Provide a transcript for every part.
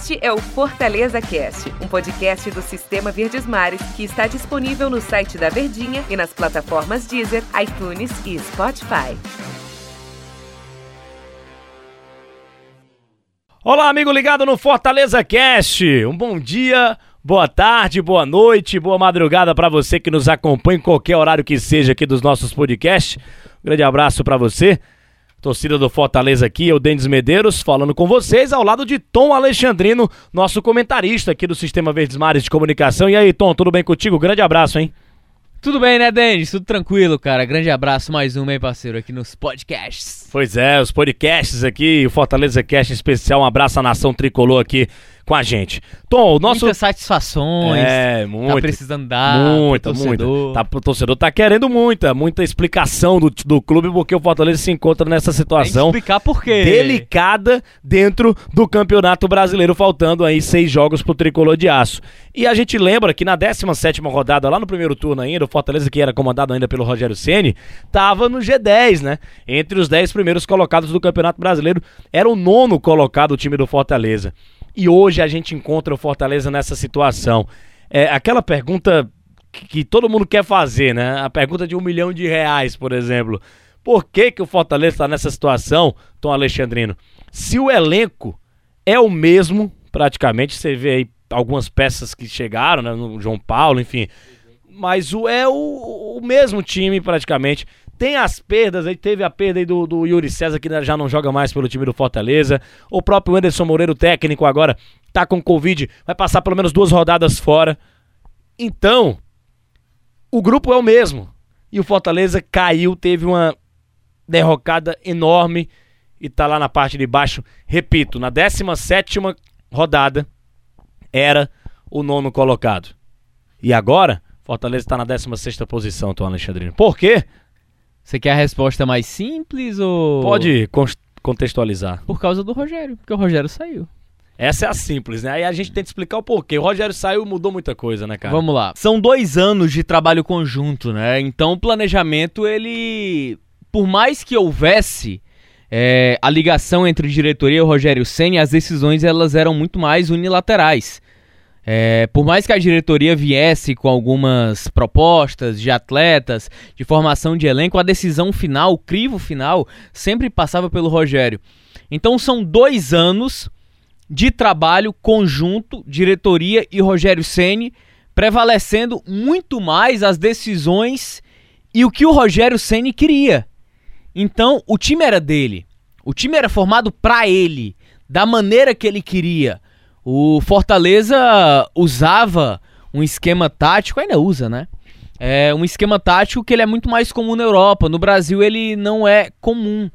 Este é o Fortaleza Cast, um podcast do Sistema Verdes Mares que está disponível no site da Verdinha e nas plataformas Deezer, iTunes e Spotify. Olá, amigo ligado no Fortaleza Cast. Um bom dia, boa tarde, boa noite, boa madrugada para você que nos acompanha em qualquer horário que seja aqui dos nossos podcasts. Um grande abraço para você. Torcida do Fortaleza aqui, eu Denis Medeiros, falando com vocês ao lado de Tom Alexandrino, nosso comentarista aqui do Sistema Verdes Mares de Comunicação. E aí, Tom, tudo bem contigo? Grande abraço, hein? Tudo bem, né, Denis? Tudo tranquilo, cara. Grande abraço, mais um, hein, parceiro, aqui nos podcasts. Pois é, os podcasts aqui, o Fortaleza Cast especial. Um abraço à nação tricolor aqui com a gente. Tom, o nosso. Muitas satisfações. É, muito. Tá precisando dar. Muita, muita. Tá, o torcedor tá querendo muita, muita explicação do, do clube, porque o Fortaleza se encontra nessa situação. Explicar por quê. Delicada dentro do Campeonato Brasileiro, faltando aí seis jogos pro tricolor de aço. E a gente lembra que na 17 rodada, lá no primeiro turno ainda, o Fortaleza, que era comandado ainda pelo Rogério Ceni, tava no G10, né? Entre os 10 primeiros colocados do Campeonato Brasileiro, era o nono colocado o time do Fortaleza. E hoje a gente encontra o Fortaleza nessa situação. É aquela pergunta que, todo mundo quer fazer, né? A pergunta de um milhão de reais, por exemplo. Por que, que o Fortaleza está nessa situação, Tom Alexandrino? Se o elenco é o mesmo, praticamente, você vê aí algumas peças que chegaram, né? No João Paulo, enfim. Mas o, é o, o mesmo time, praticamente. Tem as perdas, aí teve a perda aí do, do Yuri César, que já não joga mais pelo time do Fortaleza. O próprio Anderson Moreira, o técnico, agora tá com Covid, vai passar pelo menos duas rodadas fora. Então, o grupo é o mesmo. E o Fortaleza caiu, teve uma derrocada enorme e tá lá na parte de baixo. Repito, na 17 rodada era o nono colocado. E agora, Fortaleza está na 16 posição, Tom Alexandrino. Por quê? Você quer a resposta mais simples ou. Pode contextualizar. Por causa do Rogério, porque o Rogério saiu. Essa é a simples, né? Aí a gente tenta explicar o porquê. O Rogério saiu mudou muita coisa, né, cara? Vamos lá. São dois anos de trabalho conjunto, né? Então o planejamento, ele. Por mais que houvesse é, a ligação entre diretoria e o Rogério Senna, as decisões elas eram muito mais unilaterais. É, por mais que a diretoria viesse com algumas propostas de atletas, de formação de elenco, a decisão final, o crivo final, sempre passava pelo Rogério. Então são dois anos de trabalho conjunto, diretoria e Rogério Ceni, prevalecendo muito mais as decisões e o que o Rogério Ceni queria. Então o time era dele, o time era formado para ele, da maneira que ele queria. O Fortaleza usava um esquema tático, ainda usa, né? É um esquema tático que ele é muito mais comum na Europa. No Brasil ele não é comum.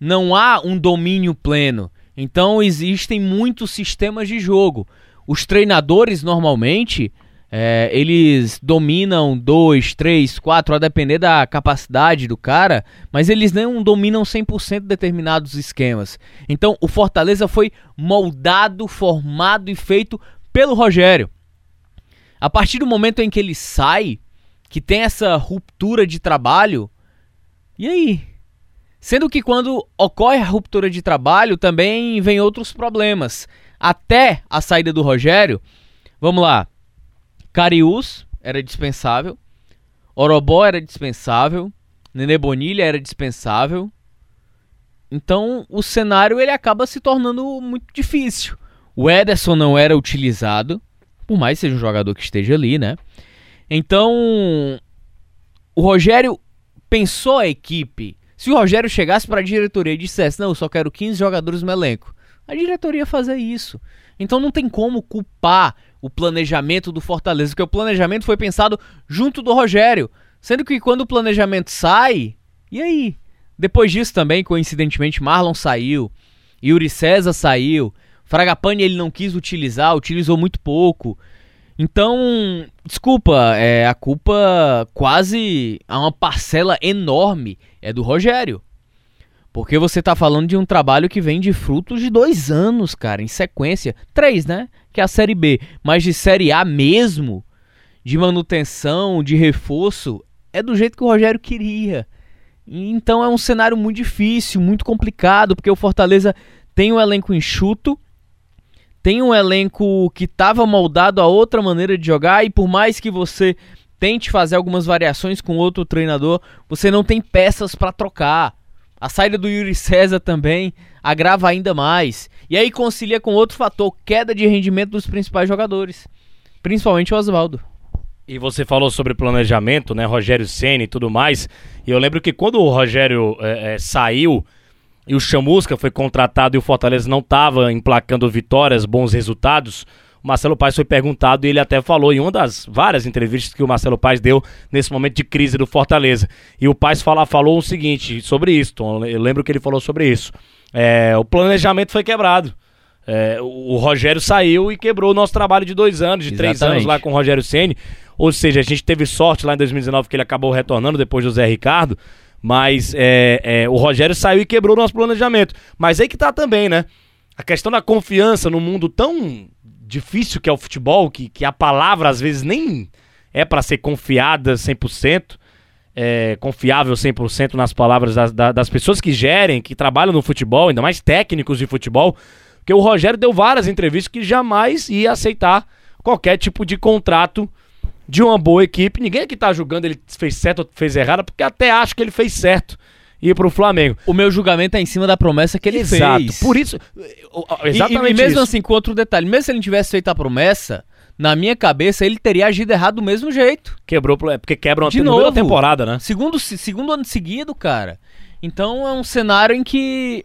Não há um domínio pleno. Então existem muitos sistemas de jogo. Os treinadores normalmente é, eles dominam dois, três, quatro, a depender da capacidade do cara, mas eles não dominam 100% determinados esquemas. Então o Fortaleza foi moldado, formado e feito pelo Rogério. A partir do momento em que ele sai, que tem essa ruptura de trabalho, e aí? Sendo que quando ocorre a ruptura de trabalho, também vem outros problemas. Até a saída do Rogério, vamos lá, Cariús era dispensável. Orobó era dispensável. Nenê Bonilha era dispensável. Então o cenário ele acaba se tornando muito difícil. O Ederson não era utilizado, por mais que seja um jogador que esteja ali, né? Então o Rogério pensou a equipe. Se o Rogério chegasse para a diretoria e dissesse: Não, eu só quero 15 jogadores no elenco, a diretoria ia fazer isso. Então não tem como culpar o planejamento do Fortaleza, porque o planejamento foi pensado junto do Rogério. Sendo que quando o planejamento sai, e aí? Depois disso também, coincidentemente, Marlon saiu, Yuri César saiu, Fragapane ele não quis utilizar, utilizou muito pouco. Então, desculpa, é, a culpa quase a uma parcela enorme é do Rogério. Porque você tá falando de um trabalho que vem de frutos de dois anos, cara, em sequência. Três, né? Que é a Série B. Mas de Série A mesmo, de manutenção, de reforço, é do jeito que o Rogério queria. Então é um cenário muito difícil, muito complicado, porque o Fortaleza tem um elenco enxuto, tem um elenco que estava moldado a outra maneira de jogar e por mais que você tente fazer algumas variações com outro treinador, você não tem peças para trocar. A saída do Yuri César também agrava ainda mais. E aí concilia com outro fator, queda de rendimento dos principais jogadores, principalmente o Oswaldo. E você falou sobre planejamento, né, Rogério Ceni e tudo mais. E eu lembro que quando o Rogério é, é, saiu e o Chamusca foi contratado e o Fortaleza não estava emplacando vitórias, bons resultados, Marcelo Paes foi perguntado e ele até falou em uma das várias entrevistas que o Marcelo Paes deu nesse momento de crise do Fortaleza. E o Paes fala, falou o seguinte sobre isso, Tom, eu lembro que ele falou sobre isso. É, o planejamento foi quebrado. É, o Rogério saiu e quebrou o nosso trabalho de dois anos, de Exatamente. três anos lá com o Rogério Ceni. Ou seja, a gente teve sorte lá em 2019 que ele acabou retornando depois do Zé Ricardo. Mas é, é, o Rogério saiu e quebrou o nosso planejamento. Mas aí que tá também, né? A questão da confiança no mundo tão difícil que é o futebol, que, que a palavra às vezes nem é para ser confiada 100%, é, confiável 100% nas palavras das, das pessoas que gerem, que trabalham no futebol, ainda mais técnicos de futebol, porque o Rogério deu várias entrevistas que jamais ia aceitar qualquer tipo de contrato de uma boa equipe. Ninguém aqui tá julgando ele fez certo ou fez errado, porque até acho que ele fez certo ir pro Flamengo. O meu julgamento é em cima da promessa que ele Exato. fez. Por isso, exatamente e, e mesmo isso. assim, com outro detalhe, mesmo se ele não tivesse feito a promessa, na minha cabeça ele teria agido errado do mesmo jeito. Quebrou, é porque quebra uma de novo, temporada, né? Segundo, segundo ano seguido, cara. Então é um cenário em que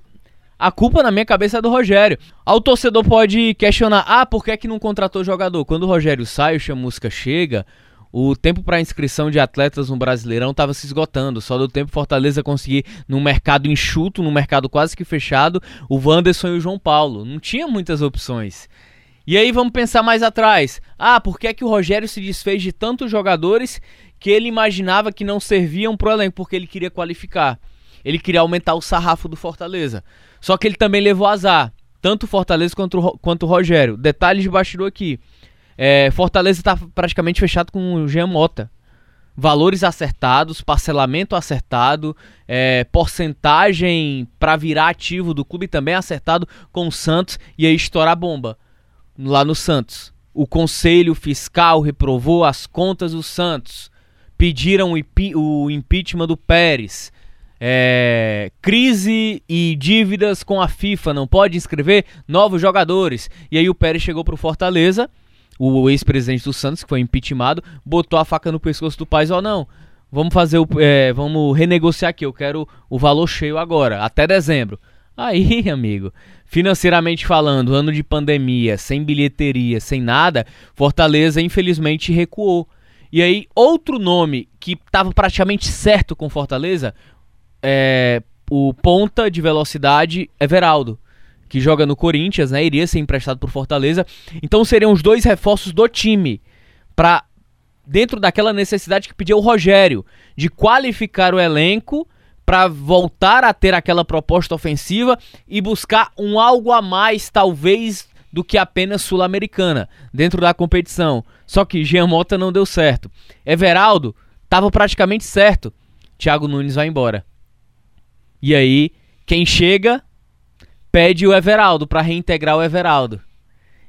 a culpa na minha cabeça é do Rogério. Ao torcedor pode questionar: ah, por que, é que não contratou jogador? Quando o Rogério sai, o Chamusca chega, o tempo para inscrição de atletas no Brasileirão estava se esgotando. Só do tempo Fortaleza conseguir, num mercado enxuto, num mercado quase que fechado, o Wanderson e o João Paulo. Não tinha muitas opções. E aí vamos pensar mais atrás. Ah, por que, é que o Rogério se desfez de tantos jogadores que ele imaginava que não serviam pro elenco? Porque ele queria qualificar. Ele queria aumentar o sarrafo do Fortaleza. Só que ele também levou azar. Tanto o Fortaleza quanto o, quanto o Rogério. Detalhes de bastidor aqui. É, Fortaleza está praticamente fechado com o Jean Mota. Valores acertados, parcelamento acertado, é, porcentagem para virar ativo do clube também acertado com o Santos e aí estourar a bomba lá no Santos. O Conselho Fiscal reprovou as contas do Santos. Pediram o impeachment do Pérez é, crise e dívidas com a FIFA, não pode inscrever novos jogadores. E aí o Pérez chegou pro Fortaleza, o ex-presidente do Santos, que foi impeachmentado, botou a faca no pescoço do Paz, ó, não, vamos fazer o, é, vamos renegociar aqui, eu quero o valor cheio agora, até dezembro. Aí, amigo, financeiramente falando, ano de pandemia, sem bilheteria, sem nada, Fortaleza infelizmente recuou. E aí, outro nome que estava praticamente certo com Fortaleza é, o ponta de velocidade Everaldo, que joga no Corinthians, né? Iria ser emprestado por Fortaleza. Então seriam os dois reforços do time para dentro daquela necessidade que pediu o Rogério de qualificar o elenco para voltar a ter aquela proposta ofensiva e buscar um algo a mais, talvez, do que apenas sul-americana dentro da competição. Só que Jean Mota não deu certo. Everaldo estava praticamente certo. Thiago Nunes vai embora. E aí, quem chega pede o Everaldo para reintegrar o Everaldo.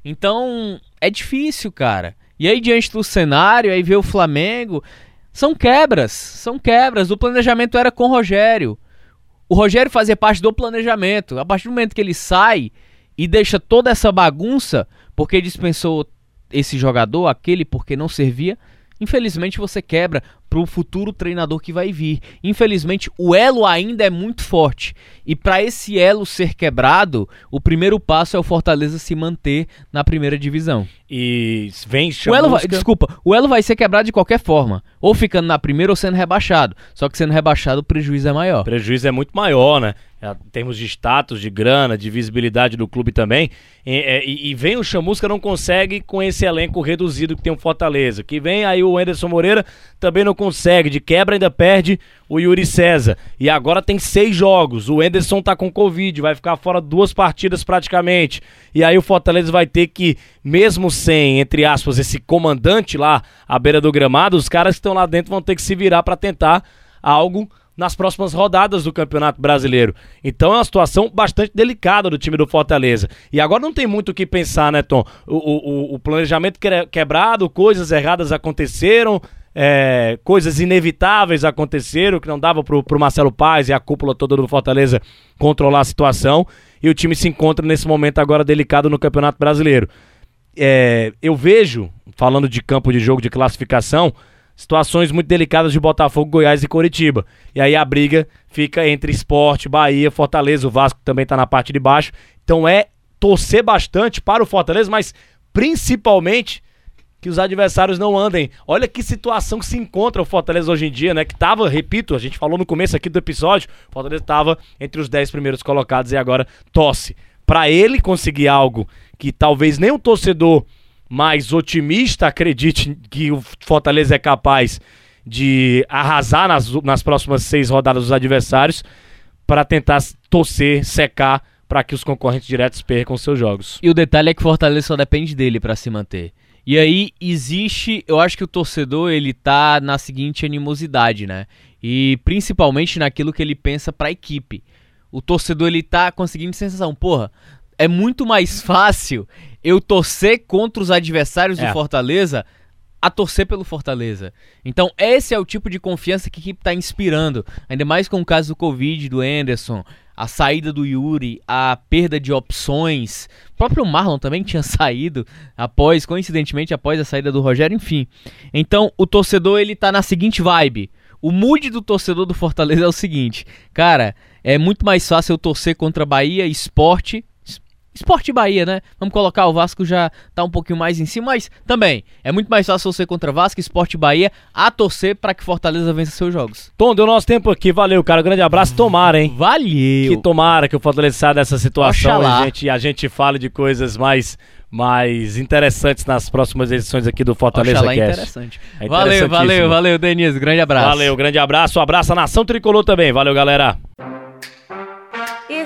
Então, é difícil, cara. E aí, diante do cenário, aí vê o Flamengo. São quebras, são quebras. O planejamento era com o Rogério. O Rogério fazia parte do planejamento. A partir do momento que ele sai e deixa toda essa bagunça, porque dispensou esse jogador, aquele porque não servia, infelizmente você quebra para o futuro treinador que vai vir. Infelizmente, o elo ainda é muito forte. E para esse elo ser quebrado, o primeiro passo é o Fortaleza se manter na primeira divisão. E vem o elo vai, Desculpa, o elo vai ser quebrado de qualquer forma. Ou ficando na primeira ou sendo rebaixado. Só que sendo rebaixado, o prejuízo é maior. O prejuízo é muito maior, né? É, em termos de status, de grana, de visibilidade do clube também. E, é, e, e, vem o Chamusca, não consegue com esse elenco reduzido que tem o Fortaleza. Que vem aí o Anderson Moreira, também não consegue. De quebra ainda perde o Yuri César. E agora tem seis jogos. O Anderson tá com Covid, vai ficar fora duas partidas praticamente. E aí o Fortaleza vai ter que, mesmo sem, entre aspas, esse comandante lá à beira do gramado, os caras que estão lá dentro vão ter que se virar para tentar algo nas próximas rodadas do Campeonato Brasileiro. Então é uma situação bastante delicada do time do Fortaleza. E agora não tem muito o que pensar, né, Tom? O, o, o planejamento quebrado, coisas erradas aconteceram, é, coisas inevitáveis aconteceram, que não dava pro, pro Marcelo Paz e a cúpula toda do Fortaleza controlar a situação. E o time se encontra nesse momento agora delicado no Campeonato Brasileiro. É, eu vejo, falando de campo de jogo de classificação, situações muito delicadas de Botafogo, Goiás e Coritiba. E aí a briga fica entre Esporte, Bahia, Fortaleza, o Vasco também está na parte de baixo. Então é torcer bastante para o Fortaleza, mas principalmente que os adversários não andem. Olha que situação que se encontra o Fortaleza hoje em dia, né? Que tava, repito, a gente falou no começo aqui do episódio, o Fortaleza estava entre os 10 primeiros colocados e agora tosse. Para ele conseguir algo que talvez nem um torcedor mais otimista acredite que o Fortaleza é capaz de arrasar nas, nas próximas seis rodadas dos adversários para tentar torcer, secar para que os concorrentes diretos percam seus jogos. E o detalhe é que o Fortaleza só depende dele para se manter. E aí existe, eu acho que o torcedor ele tá na seguinte animosidade, né? E principalmente naquilo que ele pensa para a equipe. O torcedor ele tá conseguindo sensação, porra, é muito mais fácil eu torcer contra os adversários é. do Fortaleza a torcer pelo Fortaleza. Então, esse é o tipo de confiança que a equipe está inspirando. Ainda mais com o caso do Covid, do Anderson, a saída do Yuri, a perda de opções. O próprio Marlon também tinha saído após, coincidentemente, após a saída do Rogério, enfim. Então, o torcedor ele tá na seguinte vibe. O mood do torcedor do Fortaleza é o seguinte, cara, é muito mais fácil eu torcer contra Bahia, Esporte Esporte Bahia, né? Vamos colocar o Vasco já tá um pouquinho mais em cima, mas também é muito mais fácil você contra Vasco, Esporte Bahia, a torcer para que Fortaleza vença seus jogos. Tom, deu nosso tempo aqui, valeu, cara. Grande abraço, tomara, hein? Valeu! Que tomara que o Fortaleza saia dessa situação e a gente, a gente fale de coisas mais mais interessantes nas próximas edições aqui do Fortaleza Oxalá Cast. interessante. É valeu, valeu, valeu, Denise. Grande abraço. Valeu, grande abraço. Um abraço à Nação Tricolor também. Valeu, galera.